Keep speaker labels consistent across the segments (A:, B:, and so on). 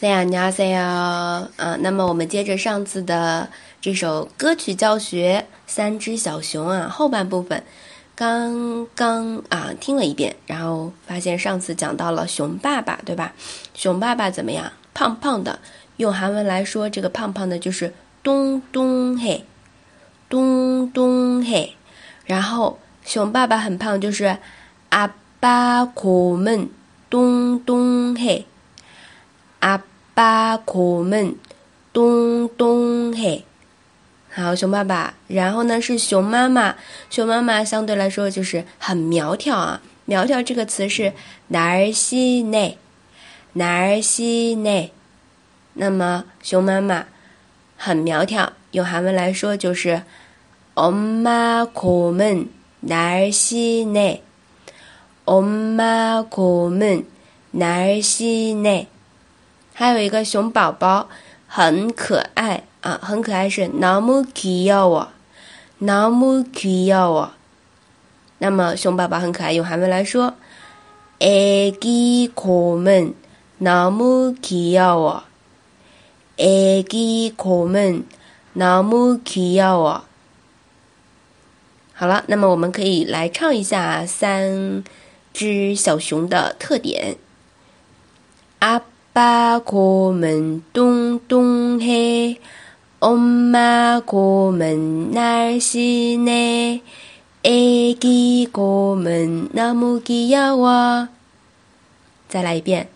A: 大家好，大家好，嗯，那么我们接着上次的这首歌曲教学《三只小熊》啊，后半部分刚刚啊听了一遍，然后发现上次讲到了熊爸爸，对吧？熊爸爸怎么样？胖胖的，用韩文来说，这个胖胖的就是咚咚嘿，咚咚嘿。然后熊爸爸很胖，就是阿巴苦闷，咚咚嘿，阿。巴苦闷，咚咚嘿，好，熊爸爸。然后呢是熊妈妈，熊妈妈相对来说就是很苗条啊。苗条这个词是哪儿西内，哪儿西内。那么熊妈妈很苗条，用韩文来说就是엄마고문나르시 네， 엄마고문나르시 네。 还有一个熊宝宝很可爱啊，很可爱是너무귀여 워， 너무귀여 워。 那么熊宝宝很可爱，用韩文来说，애기곰은너무귀여 워， 애기곰은너무귀여 워。 好了，那么我们可以来唱一下三只小熊的特点。 啊。爸过门咚咚嘿，엄마고문날씨네애기고문너무귀여 워。 再来一遍。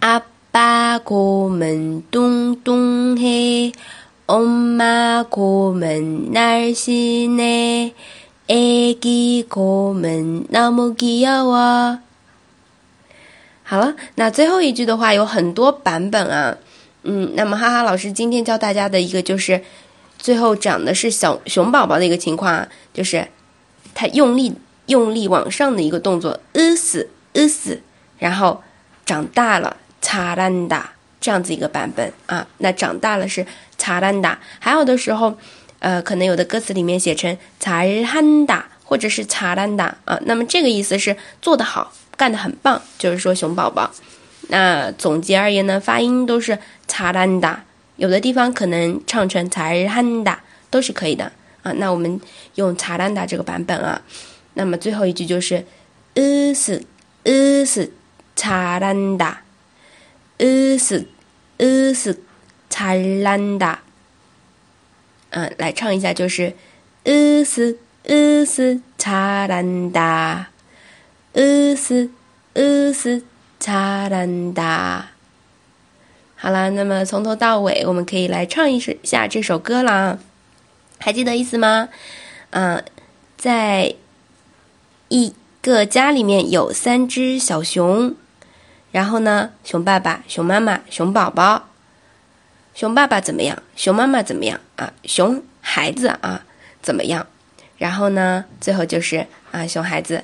A: 아빠고문동동해엄마고문날씨네애기고문너무귀여 워。 好了，那最后一句的话有很多版本啊，嗯，那么哈哈老师今天教大家的一个就是，最后讲的是小熊宝宝的一个情况啊，就是他用力用力往上的一个动作，呃死呃死，然后长大了擦烂达这样子一个版本啊，那长大了是擦烂达，还有的时候，呃，可能有的歌词里面写成擦日汉达或者是擦烂达啊，那么这个意思是做得好。干得很棒，就是说熊宝宝。那总结而言呢，发音都是查兰达，有的地方可能唱成查日汉达都是可以的啊。那我们用查兰达这个版本啊。那么最后一句就是呃是呃是查兰达，呃是呃是查兰达。嗯，来唱一下，就是呃是呃是查兰达。斯呃斯查兰达，好啦，那么从头到尾，我们可以来唱一首下这首歌了。还记得意思吗？嗯，在一个家里面有三只小熊，然后呢，熊爸爸、熊妈妈、熊宝宝。熊爸爸怎么样？熊妈妈怎么样？啊，熊孩子啊怎么样？然后呢，最后就是啊，熊孩子。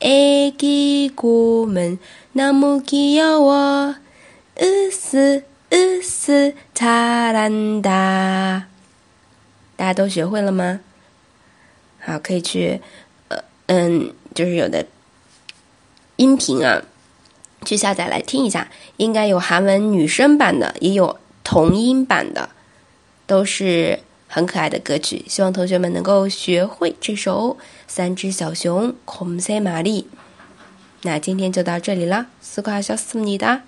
A: 애기곰은那么귀여 워， 으스으스잘한 다。 大家都学会了吗？好，可以去，呃，嗯，就是有的音频啊，去下载来听一下。应该有韩文女生版的，也有童音版的，都是 很可爱的歌曲，希望同学们能够学会这首《三只小熊》。孔塞玛丽，那今天就到这里啦，斯夸小斯米达。